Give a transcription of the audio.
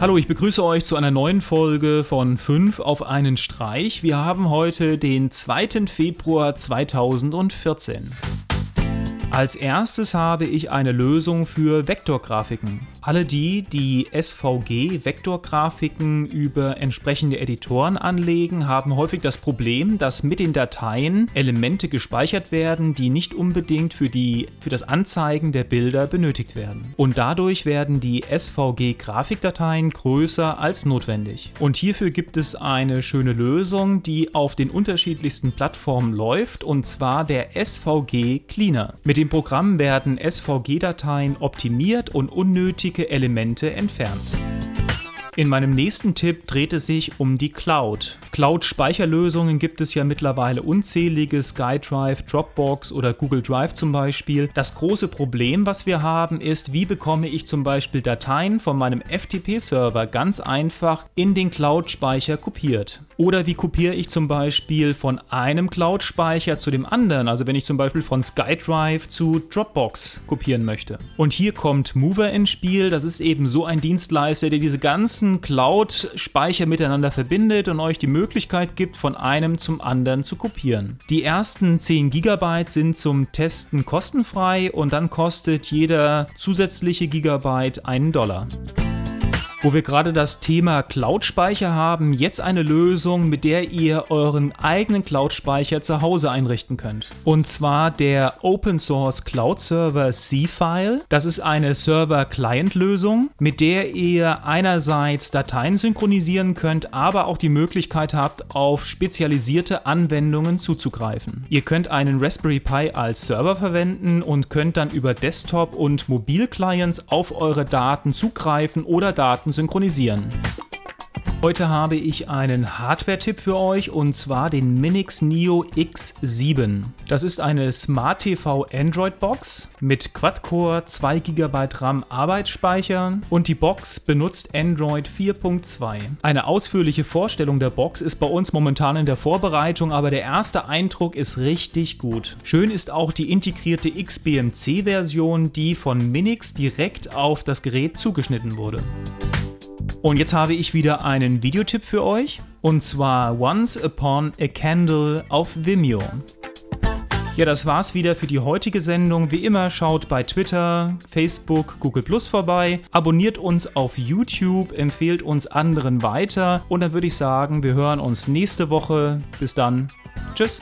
Hallo, ich begrüße euch zu einer neuen Folge von 5 auf einen Streich. Wir haben heute den 2. Februar 2014. Als erstes habe ich eine Lösung für Vektorgrafiken. Alle die, die SVG-Vektorgrafiken über entsprechende Editoren anlegen, haben häufig das Problem, dass mit den Dateien Elemente gespeichert werden, die nicht unbedingt für, die, für das Anzeigen der Bilder benötigt werden. Und dadurch werden die SVG-Grafikdateien größer als notwendig. Und hierfür gibt es eine schöne Lösung, die auf den unterschiedlichsten Plattformen läuft, und zwar der SVG Cleaner. Mit dem Programm werden SVG-Dateien optimiert und unnötige Elemente entfernt. In meinem nächsten Tipp dreht es sich um die Cloud. Cloud-Speicherlösungen gibt es ja mittlerweile unzählige, SkyDrive, Dropbox oder Google Drive zum Beispiel. Das große Problem, was wir haben, ist, wie bekomme ich zum Beispiel Dateien von meinem FTP-Server ganz einfach in den Cloud-Speicher kopiert. Oder wie kopiere ich zum Beispiel von einem Cloud-Speicher zu dem anderen, also wenn ich zum Beispiel von SkyDrive zu Dropbox kopieren möchte. Und hier kommt Mover ins Spiel, das ist eben so ein Dienstleister, der diese ganzen Cloud-Speicher miteinander verbindet und euch die Möglichkeit gibt, von einem zum anderen zu kopieren. Die ersten 10 GB sind zum Testen kostenfrei und dann kostet jeder zusätzliche Gigabyte einen Dollar. Wo wir gerade das Thema Cloud-Speicher haben, jetzt eine Lösung, mit der ihr euren eigenen Cloud-Speicher zu Hause einrichten könnt. Und zwar der Open Source Cloud Server C-File. Das ist eine Server-Client-Lösung, mit der ihr einerseits Dateien synchronisieren könnt, aber auch die Möglichkeit habt, auf spezialisierte Anwendungen zuzugreifen. Ihr könnt einen Raspberry Pi als Server verwenden und könnt dann über Desktop- und Mobil-Clients auf eure Daten zugreifen oder Daten Daten synchronisieren. Heute habe ich einen Hardware-Tipp für euch und zwar den Minix Neo X7. Das ist eine Smart TV Android Box mit Quad-Core, 2 GB RAM Arbeitsspeicher und die Box benutzt Android 4.2. Eine ausführliche Vorstellung der Box ist bei uns momentan in der Vorbereitung, aber der erste Eindruck ist richtig gut. Schön ist auch die integrierte XBMC-Version, die von Minix direkt auf das Gerät zugeschnitten wurde. Und jetzt habe ich wieder einen Videotipp für euch. Und zwar Once Upon a Candle auf Vimeo. Ja, das war's wieder für die heutige Sendung. Wie immer schaut bei Twitter, Facebook, Google Plus vorbei, abonniert uns auf YouTube, empfehlt uns anderen weiter und dann würde ich sagen, wir hören uns nächste Woche. Bis dann. Tschüss.